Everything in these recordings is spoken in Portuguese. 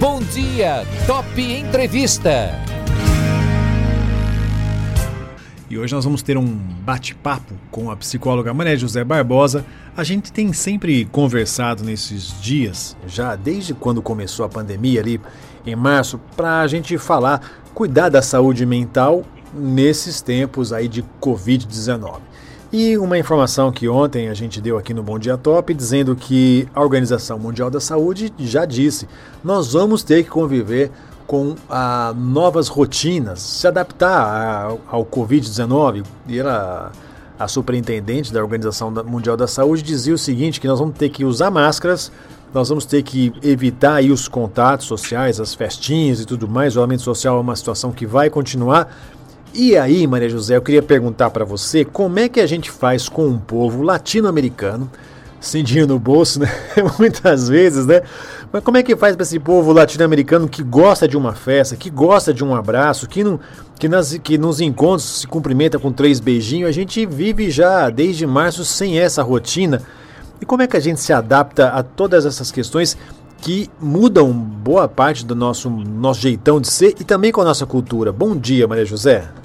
Bom dia, Top Entrevista. E hoje nós vamos ter um bate-papo com a psicóloga Maria José Barbosa. A gente tem sempre conversado nesses dias, já desde quando começou a pandemia ali em março, para a gente falar, cuidar da saúde mental nesses tempos aí de Covid-19. E uma informação que ontem a gente deu aqui no Bom Dia Top, dizendo que a Organização Mundial da Saúde já disse: nós vamos ter que conviver com ah, novas rotinas, se adaptar ao Covid-19. E ela, a superintendente da Organização Mundial da Saúde dizia o seguinte, que nós vamos ter que usar máscaras, nós vamos ter que evitar os contatos sociais, as festinhas e tudo mais. O isolamento social é uma situação que vai continuar. E aí, Maria José, eu queria perguntar para você como é que a gente faz com um povo latino-americano sem dinheiro no bolso, né? Muitas vezes, né? Mas como é que faz para esse povo latino-americano que gosta de uma festa, que gosta de um abraço, que, não, que, nas, que nos encontros se cumprimenta com três beijinhos? A gente vive já desde março sem essa rotina. E como é que a gente se adapta a todas essas questões que mudam boa parte do nosso, nosso jeitão de ser e também com a nossa cultura? Bom dia, Maria José.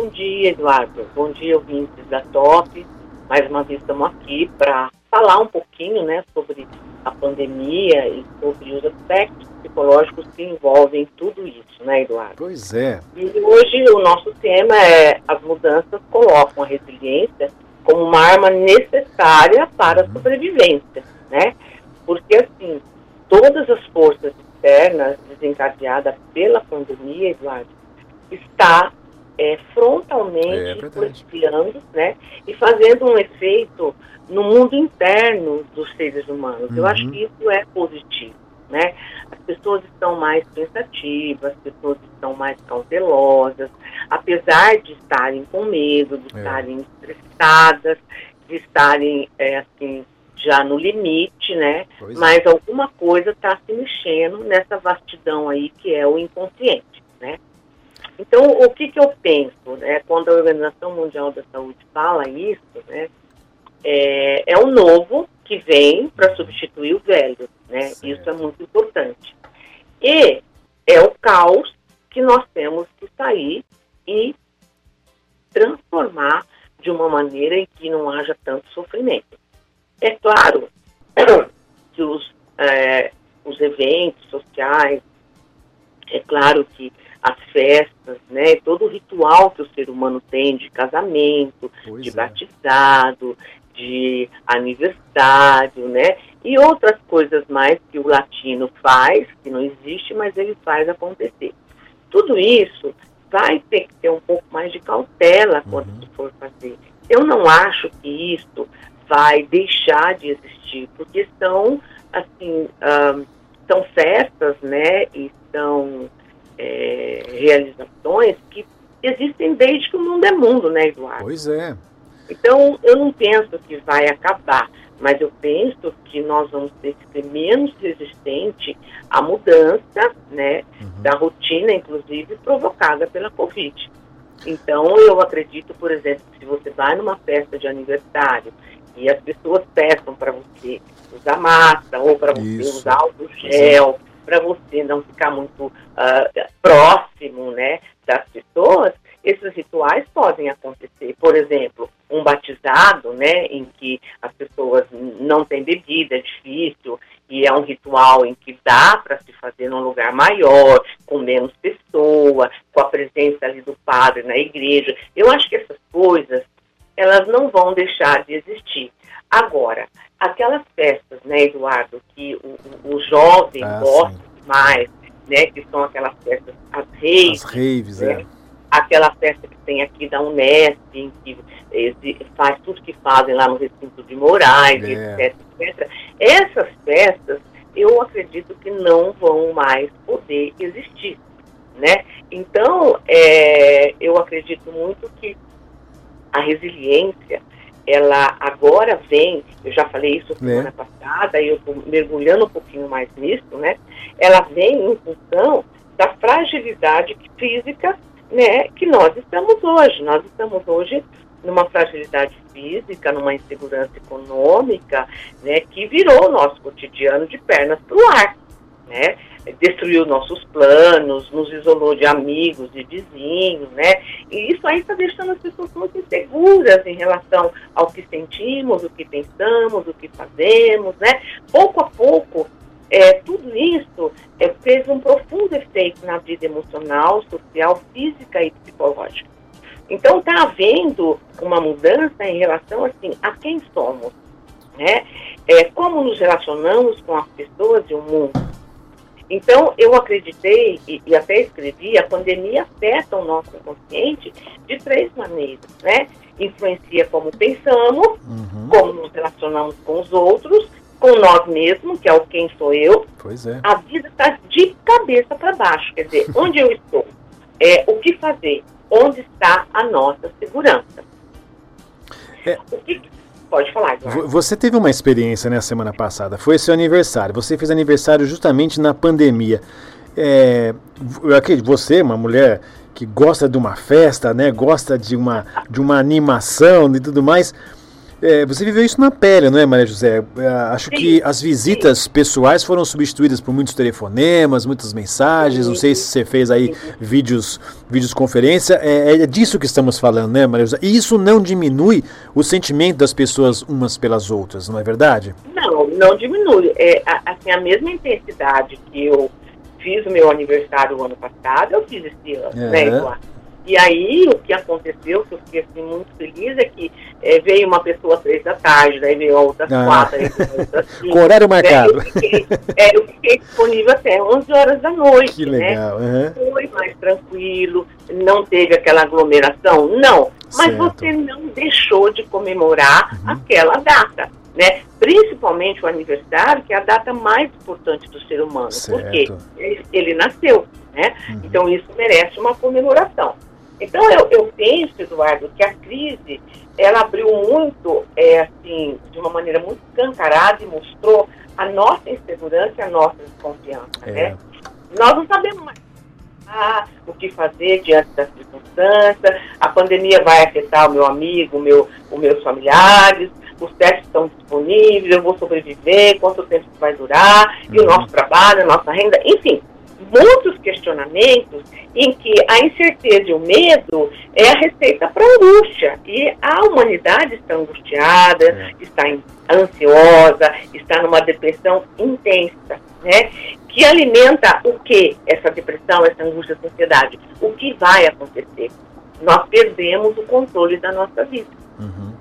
Bom dia, Eduardo. Bom dia, ouvintes da TOP. Mais uma vez estamos aqui para falar um pouquinho né, sobre a pandemia e sobre os aspectos psicológicos que envolvem tudo isso, né, Eduardo? Pois é. E hoje o nosso tema é as mudanças colocam a resiliência como uma arma necessária para a uhum. sobrevivência, né? Porque, assim, todas as forças externas desencadeadas pela pandemia, Eduardo, está é, frontalmente influenciando, né? E fazendo um efeito no mundo interno dos seres humanos. Uhum. Eu acho uhum. que isso é positivo, né? As pessoas estão mais pensativas, as pessoas estão mais cautelosas, apesar de estarem com medo, de é. estarem estressadas, de estarem, é, assim, já no limite, né? Pois é. Mas é. alguma coisa está se mexendo nessa vastidão aí que é o inconsciente, né? Então, o que, que eu penso, né? Quando a Organização Mundial da Saúde fala isso, né? é, é o novo que vem para substituir o velho, né? Certo. Isso é muito importante. E é o caos que nós temos que sair e transformar de uma maneira em que não haja tanto sofrimento. É claro que os, é, os eventos sociais, é claro que as festas, né, todo o ritual que o ser humano tem de casamento, pois de é. batizado, de aniversário, né? E outras coisas mais que o latino faz, que não existe, mas ele faz acontecer. Tudo isso vai ter que ter um pouco mais de cautela quando uhum. for fazer. Eu não acho que isso vai deixar de existir, porque são, assim, um, são festas, né, e são é, realizações que existem desde que o mundo é mundo, né, Eduardo? Pois é. Então, eu não penso que vai acabar, mas eu penso que nós vamos ter que ser menos resistente à mudança né, uhum. da rotina, inclusive provocada pela Covid. Então, eu acredito, por exemplo, que se você vai numa festa de aniversário e as pessoas peçam para você usar máscara ou para você usar álcool gel, para você não ficar muito uh, próximo né, das pessoas, esses rituais podem acontecer. Por exemplo, um batizado, né, em que as pessoas não têm bebida, é difícil, e é um ritual em que dá para se fazer num lugar maior, com menos pessoa, com a presença ali do padre na igreja. Eu acho que essas coisas, elas não vão deixar de existir. Agora, aquelas festas, né, Eduardo, que o, o jovem ah, gosta sim. mais, né, que são aquelas festas, as raves. As raves, né? é aquela festa que tem aqui da Unesp, em que faz tudo que fazem lá no recinto de Moraes, é. etc, etc. Essas festas, eu acredito que não vão mais poder existir, né? Então, é, eu acredito muito que a resiliência, ela agora vem, eu já falei isso semana é. passada, e eu estou mergulhando um pouquinho mais nisso, né? Ela vem em função da fragilidade física né, que nós estamos hoje. Nós estamos hoje numa fragilidade física, numa insegurança econômica, né, que virou o nosso cotidiano de pernas para o ar. Né? Destruiu nossos planos, nos isolou de amigos, de vizinhos, né? E isso aí está deixando as pessoas muito inseguras em relação ao que sentimos, o que pensamos, o que fazemos, né? Pouco a pouco, é, tudo isso é, fez um profundo efeito na vida emocional, social, física e psicológica. Então está havendo uma mudança em relação assim a quem somos, né? É, como nos relacionamos com as pessoas e o mundo. Então, eu acreditei e, e, até escrevi, a pandemia afeta o nosso inconsciente de três maneiras, né? Influencia como pensamos, uhum. como nos relacionamos com os outros, com nós mesmos, que é o quem sou eu. Pois é. A vida está de cabeça para baixo, quer dizer, onde eu estou, é, o que fazer, onde está a nossa segurança. É. O que, Pode falar, Eduardo. Você teve uma experiência na né, semana passada, foi seu aniversário. Você fez aniversário justamente na pandemia. É, você, uma mulher que gosta de uma festa, né, gosta de uma, de uma animação e tudo mais, é, você viveu isso na pele, não é, Maria José? É, acho sim, que as visitas sim. pessoais foram substituídas por muitos telefonemas, muitas mensagens. Sim, não sei se você fez aí vídeos, vídeos conferência. É, é, disso que estamos falando, né, Maria José? E isso não diminui o sentimento das pessoas umas pelas outras, não é verdade? Não, não diminui. É assim, a mesma intensidade que eu fiz o meu aniversário o ano passado, eu fiz esse ano, é. né, Eduardo? E aí, o que aconteceu, que eu fiquei assim, muito feliz, é que é, veio uma pessoa às três da tarde, daí veio a outra às ah. quatro, aí veio outra às cinco. Com horário marcado. Né? Eu, fiquei, é, eu fiquei disponível até 11 horas da noite. Que legal. Né? Uhum. Foi mais tranquilo, não teve aquela aglomeração, não. Mas certo. você não deixou de comemorar uhum. aquela data. Né? Principalmente o aniversário, que é a data mais importante do ser humano. Certo. Porque ele, ele nasceu. Né? Uhum. Então isso merece uma comemoração. Então, eu, eu penso, Eduardo, que a crise, ela abriu muito, é, assim, de uma maneira muito escancarada e mostrou a nossa insegurança e a nossa desconfiança, é. né? Nós não sabemos mais ah, o que fazer diante das circunstâncias, a pandemia vai afetar o meu amigo, o meu, os meus familiares, os testes estão disponíveis, eu vou sobreviver, quanto tempo vai durar, e o uhum. nosso trabalho, a nossa renda, enfim, muitos questionamentos em que a incerteza e o medo é a receita para a angústia. E a humanidade está angustiada, é. está ansiosa, está numa depressão intensa, né? Que alimenta o que? Essa depressão, essa angústia, essa ansiedade. O que vai acontecer? Nós perdemos o controle da nossa vida. Uhum.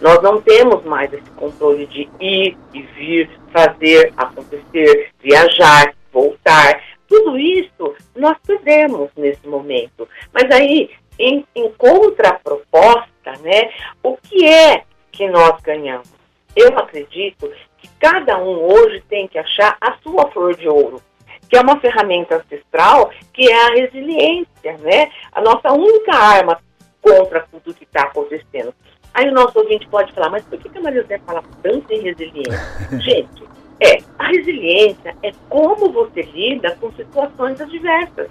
Nós não temos mais esse controle de ir e vir, fazer, acontecer, viajar, voltar. Tudo isso nós perdemos nesse momento. Mas aí, em, em contraproposta, né, o que é que nós ganhamos? Eu acredito que cada um hoje tem que achar a sua flor de ouro, que é uma ferramenta ancestral, que é a resiliência, né? A nossa única arma contra tudo que está acontecendo. Aí o nosso ouvinte pode falar, mas por que, que a Maria José fala tanto em resiliência? Gente, é, a resiliência é como você lida com situações adversas.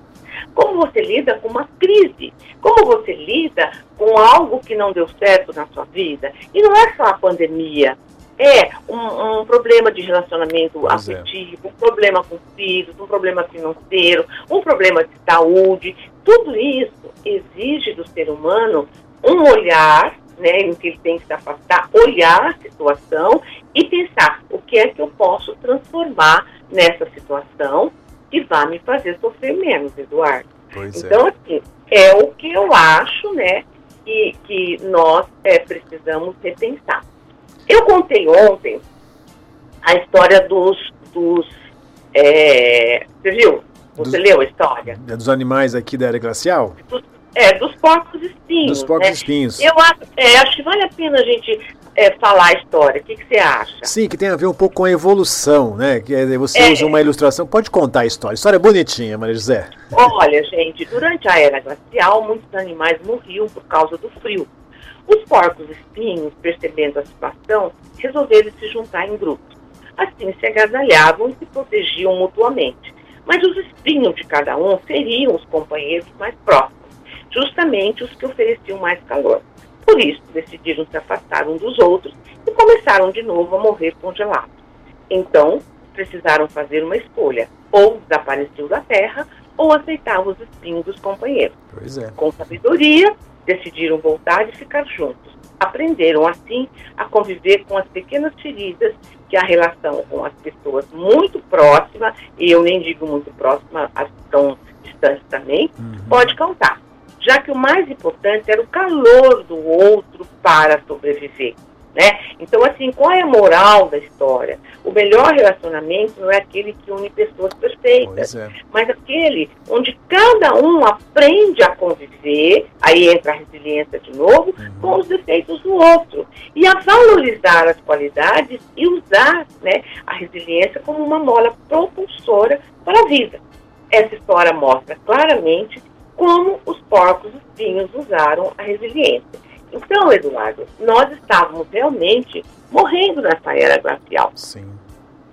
Como você lida com uma crise. Como você lida com algo que não deu certo na sua vida. E não é só a pandemia. É um, um problema de relacionamento pois é. afetivo, é. um problema com filhos, um problema financeiro, um problema de saúde. Tudo isso exige do ser humano um olhar né, em que ele tem que se afastar, olhar a situação e pensar o que é que eu posso transformar nessa situação que vai me fazer sofrer menos, Eduardo. Pois é. então, é. assim, é o que eu acho, né, que, que nós é, precisamos repensar. Eu contei ontem a história dos, dos é, você viu? Você dos, leu a história? Dos animais aqui da era glacial? Dos é, dos porcos espinhos. Dos porcos né? espinhos. Eu é, acho que vale a pena a gente é, falar a história. O que, que, você acha? Sim, que tem a ver um pouco com a evolução, né? Que é, você é, usa uma ilustração. Pode contar a história. A história é bonitinha, Maria José. Olha, gente, durante a era glacial, muitos animais morriam por causa do frio. Os porcos espinhos, percebendo a situação, resolveram se juntar em grupos. Assim, se agasalhavam e se protegiam mutuamente. Mas os espinhos de cada um feriam os companheiros mais próximos justamente os que ofereciam mais calor. Por isso, decidiram se afastar um dos outros e começaram de novo a morrer congelados. Então, precisaram fazer uma escolha, ou desapareceu da terra, ou aceitava os espinhos dos companheiros. É. Com sabedoria, decidiram voltar e ficar juntos. Aprenderam, assim, a conviver com as pequenas feridas que a relação com as pessoas muito próxima, e eu nem digo muito próxima, as tão distantes também, Uhum. pode causar. Já que o mais importante era o calor do outro para sobreviver. Né? Então, assim, qual é a moral da história? O melhor relacionamento não é aquele que une pessoas perfeitas, é. mas aquele onde cada um aprende a conviver, aí entra a resiliência de novo, com os defeitos do outro. E a valorizar as qualidades e usar né, a resiliência como uma mola propulsora para a vida. Essa história mostra claramente como os porcos espinhos usaram a resiliência. Então, Eduardo, nós estávamos realmente morrendo nessa era glacial Sim.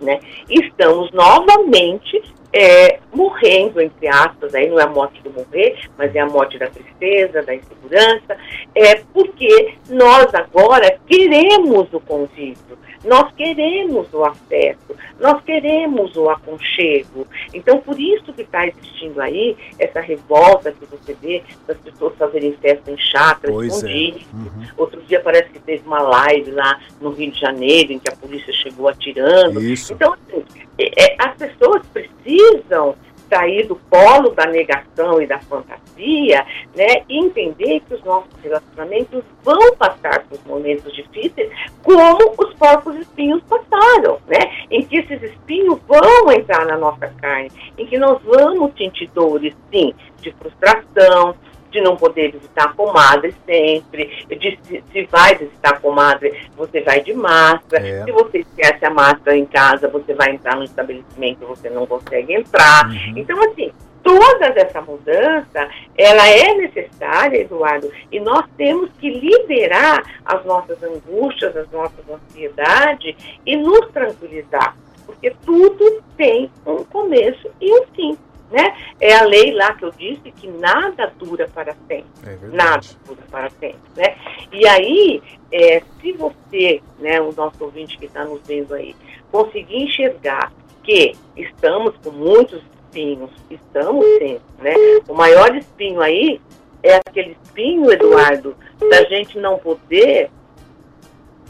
né? Estamos novamente é, morrendo, entre aspas, aí não é a morte do morrer, mas é a morte da tristeza, da insegurança, é porque nós agora queremos o convívio, nós queremos o afeto, nós queremos o aconchego. Então, por isso que está existindo aí essa revolta que você vê das pessoas fazerem festa em chácara, Pois é. Uhum. Outro dia parece que teve uma live lá no Rio de Janeiro, em que a polícia chegou atirando. Isso. Então, assim, é, é, as pessoas precisam sair do polo da negação e da fantasia, né, e entender que os nossos relacionamentos vão passar por momentos difíceis, como os porcos espinhos passaram, né, em que esses espinhos vão entrar na nossa carne, em que nós vamos sentir dores, sim, de frustração, de não poder visitar a comadre sempre, de se, se vai visitar a comadre, você vai de máscara, É. se você esquece a máscara em casa, você vai entrar no estabelecimento, você não consegue entrar. Uhum. Então, assim, toda essa mudança, ela é necessária, Eduardo, e nós temos que liberar as nossas angústias, as nossas ansiedades e nos tranquilizar, porque tudo tem um começo e um fim. Né? É a lei lá que eu disse que nada dura para sempre É nada dura para sempre, né? E aí, é, se você, né, o nosso ouvinte que está nos vendo aí, conseguir enxergar que estamos com muitos espinhos, estamos sim, né? O maior espinho aí é aquele espinho, Eduardo, da gente não poder,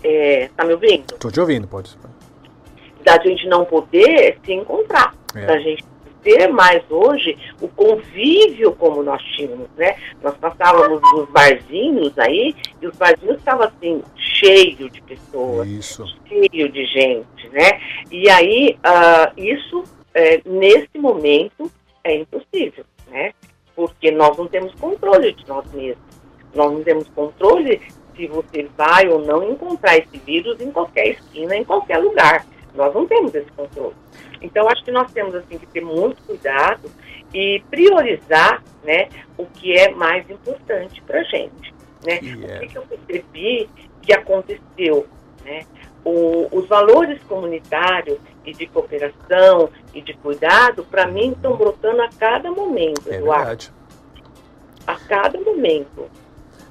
é, tá me ouvindo? Tô te ouvindo, pode. Da gente não poder se encontrar, É. da gente ter mais hoje o convívio como nós tínhamos, né? Nós passávamos nos barzinhos aí e os barzinhos estavam assim, cheio de pessoas, Isso. cheio de gente, né? E aí, ah, isso, é, nesse momento, é impossível, né? Porque nós não temos controle de nós mesmos. Nós não temos controle se você vai ou não encontrar esse vírus em qualquer esquina, em qualquer lugar. Nós não temos esse controle. Então, acho que nós temos assim que ter muito cuidado e priorizar, né, o que é mais importante para gente, né? É. O que, que eu percebi que aconteceu, né? O- os valores comunitários e de cooperação e de cuidado, para mim, estão brotando a cada momento, É Eduardo. verdade. A cada momento.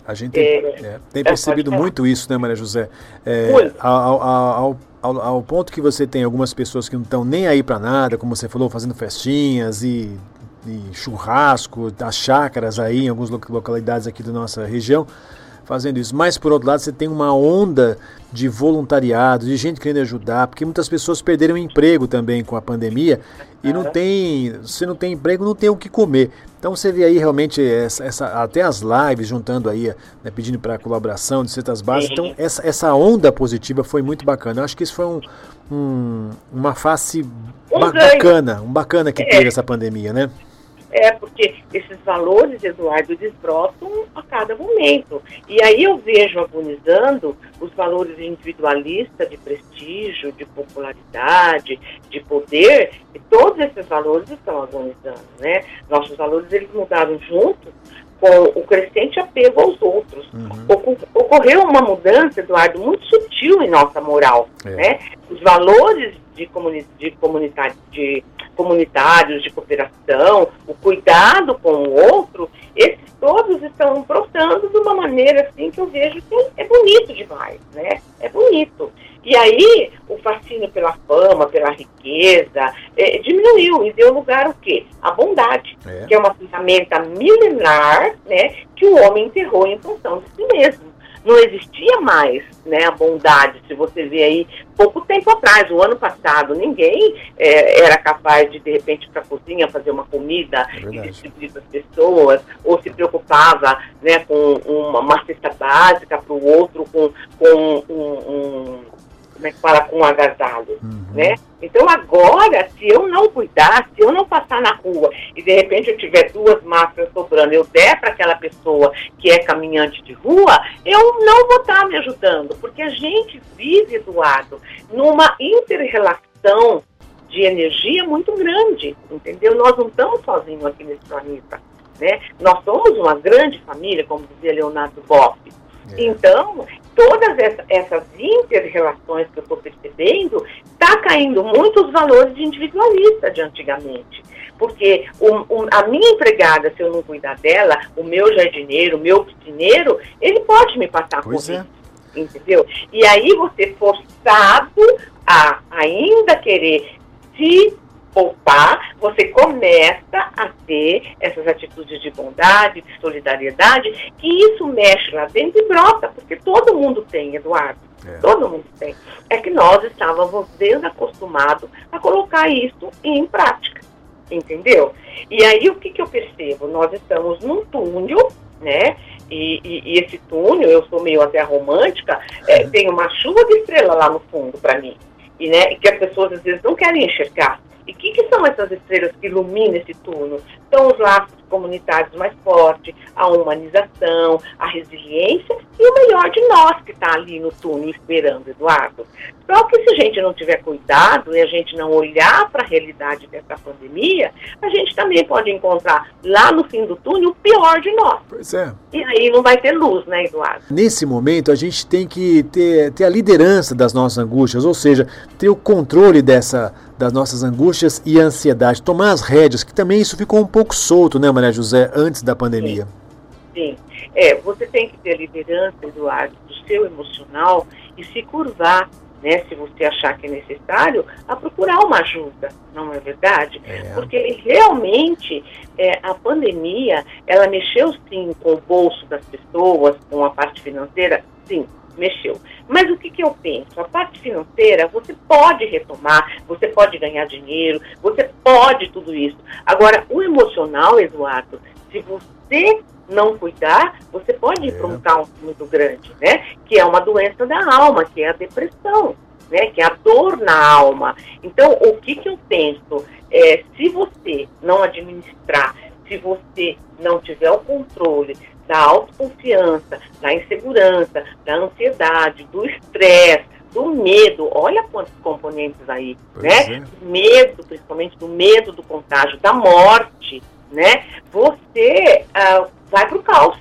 A gente tem, É, é, tem é, percebido muito isso, né, Maria José? É, Muito. ao, ao, ao, ao ponto que você tem algumas pessoas que não estão nem aí para nada, como você falou, fazendo festinhas e, e churrasco, as chácaras aí em algumas loca- localidades aqui da nossa região, fazendo isso. Mas, por outro lado, você tem uma onda de voluntariado, de gente querendo ajudar, porque muitas pessoas perderam o emprego também com a pandemia e não tem, se não tem emprego, não tem o que comer. Então você vê aí realmente essa, essa- até as lives juntando aí, né, pedindo para colaboração de cestas básicas. Sim. Então essa, essa onda positiva foi muito bacana. Eu acho que isso foi um, um- uma face ba- bacana, um bacana que É. teve essa pandemia, né? É, porque esses valores, Eduardo, eles brotam a cada momento. E aí eu vejo agonizando os valores individualistas de prestígio, de popularidade, de poder, e todos esses valores estão agonizando, né? Nossos valores, eles mudaram junto com o crescente apego aos outros. Oco- Ocorreu uma mudança, Eduardo, muito sutil em nossa moral, É. né? Os valores de, comuni de, comunidade, de comunitários, de cooperação, o cuidado com o outro, esses todos estão brotando de uma maneira assim que eu vejo que é bonito demais, né? É bonito. E aí o fascínio pela fama, pela riqueza, é, diminuiu e deu lugar ao quê? A bondade, é. que é uma ferramenta milenar, né, que o homem enterrou em função de si mesmo não existia mais né, a bondade. Se você vê aí, pouco tempo atrás, o ano passado, ninguém é, era capaz de, de repente, para a cozinha fazer uma comida é e distribuir para as pessoas, ou se preocupava né, com uma, uma cesta básica para o outro, com, com um, um como é que fala, com um agasalho, uhum. né? Então agora, se eu não cuidar, se eu não passar na rua e de repente eu tiver duas máscaras sobrando, eu der para aquela pessoa que é caminhante de rua, eu não vou estar tá me ajudando, porque a gente vive, Eduardo, numa inter-relação de energia muito grande, entendeu? Nós não estamos sozinhos aqui nesse planeta, né? Nós somos uma grande família, como dizia Leonardo Boff. É. Então, todas essas inter-relações que eu estou percebendo, está caindo muito os valores de individualista de antigamente. Porque a minha empregada, se eu não cuidar dela, o meu jardineiro, o meu piscineiro, ele pode me passar pois É. Entendeu? E aí você forçado a ainda querer se poupar, você começa a ter essas atitudes de bondade, de solidariedade, que isso mexe lá dentro e brota, porque todo mundo tem, Eduardo. É. Todo mundo tem. É que nós estávamos desacostumados a colocar isso em prática, entendeu? E aí o que, que eu percebo? Nós estamos num túnel, né? E, e, e esse túnel, eu sou meio até romântica, é, tem uma chuva de estrela lá no fundo para mim. E, né, e que as pessoas às vezes não querem enxergar. E o que, que, são essas estrelas que iluminam esse túnel? São os laços comunitários mais fortes, a humanização, a resiliência e o melhor de nós que está ali no túnel esperando, Eduardo. Só que se a gente não tiver cuidado e a gente não olhar para a realidade dessa pandemia, a gente também pode encontrar lá no fim do túnel o pior de nós. Pois é. E aí não vai ter luz, né, Eduardo? Nesse momento, a gente tem que ter, ter a liderança das nossas angústias, ou seja, ter o controle dessa das nossas angústias e ansiedade, tomar as rédeas, que também isso ficou um pouco solto, né, Maria José, antes da pandemia. Sim. Sim. É, você tem que ter liderança, Eduardo, do seu emocional e se curvar, né, se você achar que é necessário, a procurar uma ajuda, não é verdade? É. Porque realmente é, a pandemia, ela mexeu sim com o bolso das pessoas, com a parte financeira, sim, mexeu. Mas o que, que eu penso? A parte financeira, você pode retomar, você pode ganhar dinheiro, você pode tudo isso. Agora, o emocional, Eduardo, se você não cuidar, você pode ir para um é. caos muito grande, né? Que é uma doença da alma, que é a depressão, né? Que é a dor na alma. Então, o que, que eu penso? É, se você não administrar, se você não tiver o controle, da autoconfiança, da insegurança, da ansiedade, do estresse, do medo. Olha quantos componentes aí, pois né? É. Medo, principalmente do medo do contágio, da morte, né? Você uh, vai para o caos.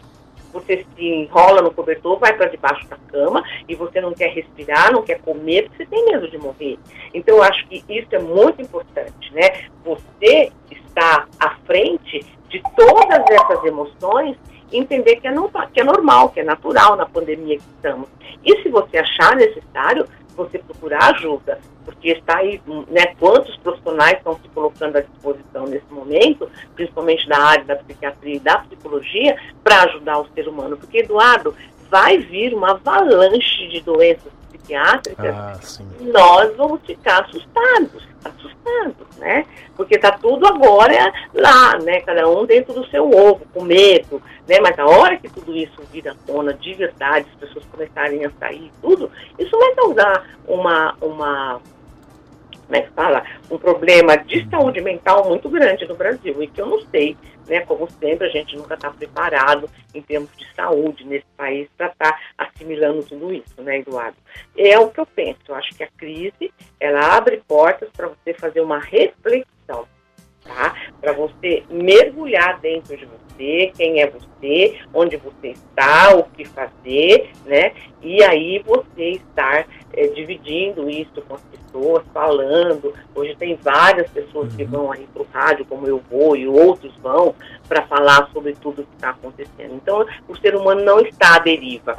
Você se enrola no cobertor, vai para debaixo da cama e você não quer respirar, não quer comer, porque você tem medo de morrer. Então, eu acho que isso é muito importante, né? Você está à frente de todas essas emoções entender que é, no, que é normal, que é natural na pandemia que estamos. E se você achar necessário, você procurar ajuda, porque está aí, né, quantos profissionais estão se colocando à disposição nesse momento, principalmente da área da psiquiatria e da psicologia, para ajudar o ser humano. Porque, Eduardo, vai vir uma avalanche de doenças psiquiátricas, ah, nós vamos ficar assustados, assustados, né? Porque está tudo agora lá, né? Cada um dentro do seu ovo, com medo, né? Mas a hora que tudo isso vir à tona de verdade, as pessoas começarem a sair tudo, isso vai causar uma, uma como é que fala, um problema de saúde mental muito grande no Brasil e que eu não sei, né, como sempre, a gente nunca está preparado em termos de saúde nesse país para estar tá assimilando tudo isso, né, Eduardo? É o que eu penso, eu acho que a crise, ela abre portas para você fazer uma reflexão, tá? Para você mergulhar dentro de você você, quem é você, onde você está, o que fazer, né? E aí você estar é, dividindo isso com as pessoas, falando. Hoje tem várias pessoas uhum. que vão aí para o rádio, como eu vou, e outros vão, para falar sobre tudo o que está acontecendo. Então, o ser humano não está à deriva.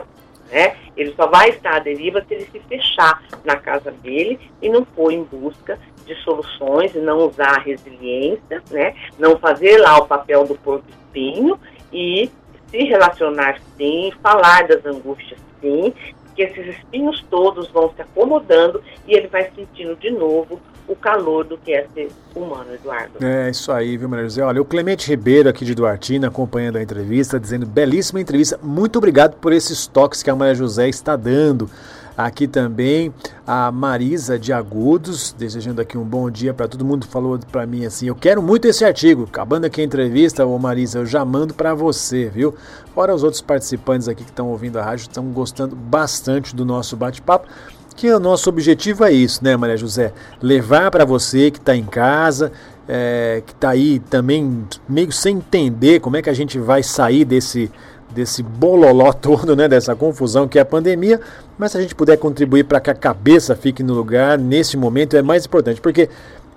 Né? Ele só vai estar à deriva se ele se fechar na casa dele e não for em busca de soluções e não usar a resiliência, né? não fazer lá o papel do porco espinho e se relacionar sim, falar das angústias sim, que esses espinhos todos vão se acomodando e ele vai sentindo de novo o calor do que é ser humano, Eduardo. É isso aí, viu, Maria José? Olha, o Clemente Ribeiro aqui de Duartina acompanhando a entrevista, dizendo belíssima entrevista. Muito obrigado por esses toques que a Maria José está dando. Aqui também a Marisa de Agudos, desejando aqui um bom dia para todo mundo. Falou para mim assim: Eu quero muito esse artigo. Acabando aqui a entrevista, ô Marisa, eu já mando para você, viu? Fora os outros participantes aqui que estão ouvindo a rádio, estão gostando bastante do nosso bate-papo que o nosso objetivo é isso, né, Maria José? Levar para você que está em casa, é, que está aí também meio sem entender como é que a gente vai sair desse, desse bololó todo, né, dessa confusão que é a pandemia, mas se a gente puder contribuir para que a cabeça fique no lugar nesse momento é mais importante, porque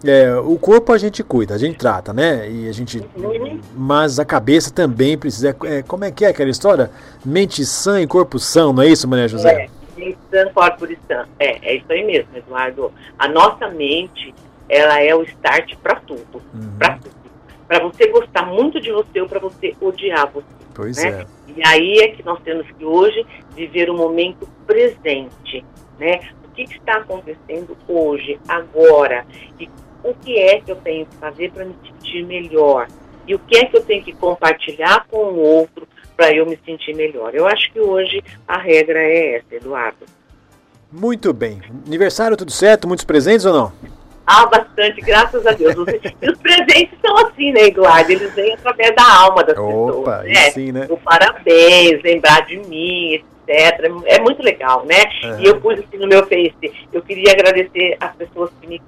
é, o corpo a gente cuida, a gente trata, né? E a gente, mas a cabeça também precisa. É, como é que é aquela história? Mente sã e corpo são, não é isso, Maria José? É instant corpore instant. É, é isso aí mesmo, Eduardo. A nossa mente, ela é o start para tudo. Uhum. Para tudo. Para você gostar muito de você ou para você odiar você. Pois né? é. E aí é que nós temos que hoje viver o momento presente, né? O que, que está acontecendo hoje, agora? E o que é que eu tenho que fazer para me sentir melhor? E o que é que eu tenho que compartilhar com o outro para eu me sentir melhor. Eu acho que hoje a regra é essa, Eduardo. Muito bem. Aniversário tudo certo? Muitos presentes ou não? Ah, bastante, graças a Deus. e os presentes são assim, né, Eduardo? Eles vêm através da alma das Opa, pessoas. Né? Sim, né? O parabéns, lembrar de mim, etc. É muito legal, né? Uhum. E eu pus assim no meu Face, eu queria agradecer as pessoas que me,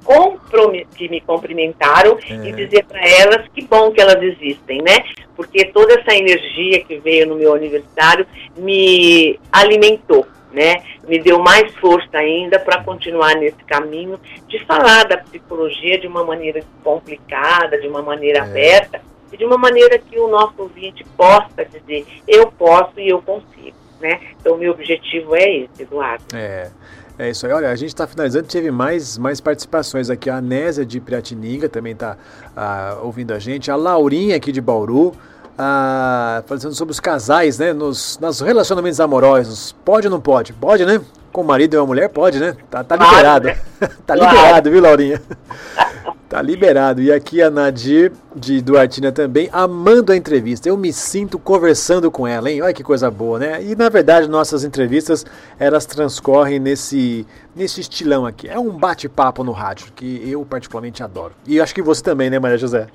que me cumprimentaram uhum. e dizer para elas que bom que elas existem, né? Porque toda essa energia que veio no meu aniversário me alimentou. Né, me deu mais força ainda para continuar nesse caminho de falar da psicologia de uma maneira complicada, de uma maneira é. aberta e de uma maneira que o nosso ouvinte possa dizer eu posso e eu consigo né? Então, meu objetivo é esse, Eduardo. É. É isso aí. Olha, a gente está finalizando, teve mais, mais participações aqui. A Anésia de Piratininga também está ah, ouvindo a gente. A Laurinha aqui de Bauru. Ah, falando sobre os casais, né? Nos, nos relacionamentos amorosos. Pode ou não pode? Pode, né? Com o marido e uma mulher, pode, né? Tá, tá liberado. Né? tá liberado, viu, Laurinha? Tá liberado. E aqui a Nadir de Duartina também, amando a entrevista. Eu me sinto conversando com ela, hein? Olha que coisa boa, né? E na verdade, nossas entrevistas, elas transcorrem nesse, nesse estilão aqui. É um bate-papo no rádio, que eu particularmente adoro. E acho que você também, né, Maria José?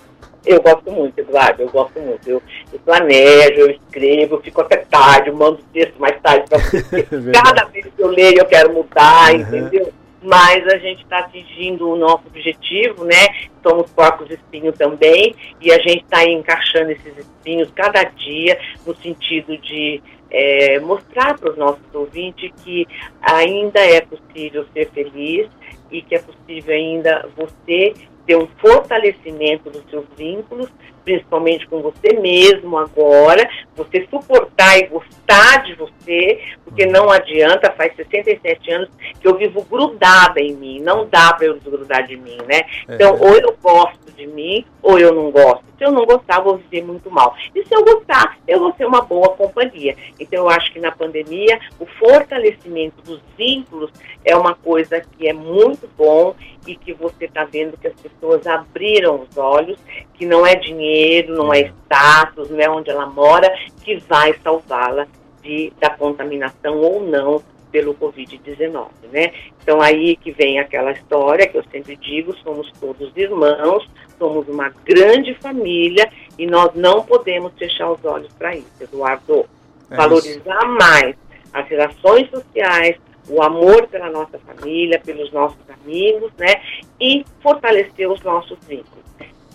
Eu gosto muito, Eduardo, eu gosto muito. Eu, eu planejo, eu escrevo, eu fico até tarde, eu mando texto mais tarde para você. Cada vez que eu leio, eu quero mudar, uhum. entendeu? mas a gente está atingindo o nosso objetivo, né? Somos porcos espinhos também, e a gente está encaixando esses espinhos cada dia no sentido de é, mostrar para os nossos ouvintes que ainda é possível ser feliz e que é possível ainda você ter um fortalecimento dos seus vínculos, principalmente com você mesmo agora, você suportar e gostar de você, porque não adianta, faz 67 anos que eu vivo grudada em mim, não dá para eu desgrudar de mim, né? Então, ou eu gosto de mim, ou eu não gosto. Se eu não gostar, vou viver muito mal. E se eu gostar, eu vou ser uma boa companhia. Então, eu acho que na pandemia, o fortalecimento dos vínculos é uma coisa que é muito bom e que você está vendo que as pessoas abriram os olhos, que não é dinheiro, não é, é status, não é onde ela mora, que vai salvá-la de, da contaminação ou não pelo Covid-19, né? Então aí que vem aquela história que eu sempre digo, somos todos irmãos, somos uma grande família e nós não podemos fechar os olhos para isso, Eduardo. É Valorizar isso. mais as relações sociais, o amor pela nossa família, pelos nossos amigos, né? E fortalecer os nossos vínculos.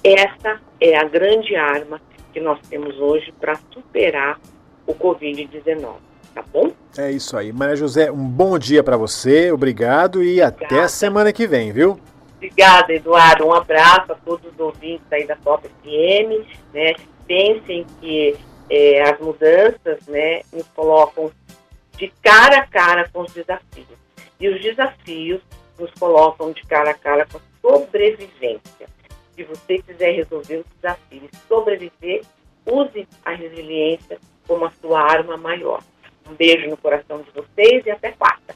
Essa é a grande arma que nós temos hoje para superar o Covid-19. Tá bom? É isso aí. Maria José, um bom dia para você, obrigado e Obrigada. até a semana que vem, viu? Obrigada, Eduardo. Um abraço a todos os ouvintes aí da Top FM. Né? Pensem que é, as mudanças né, nos colocam de cara a cara com os desafios. E os desafios nos colocam de cara a cara com a sobrevivência. Se você quiser resolver os desafios, sobreviver, use a resiliência como a sua arma maior. Um beijo no coração de vocês e até quarta.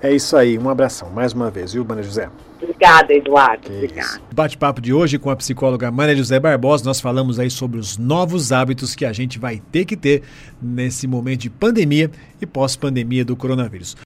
É isso aí, um abração mais uma vez, viu, Maria José? Obrigada, Eduardo. Obrigada. Bate-papo de hoje com a psicóloga Maria José Barbosa, nós falamos aí sobre os novos hábitos que a gente vai ter que ter nesse momento de pandemia e pós-pandemia do coronavírus.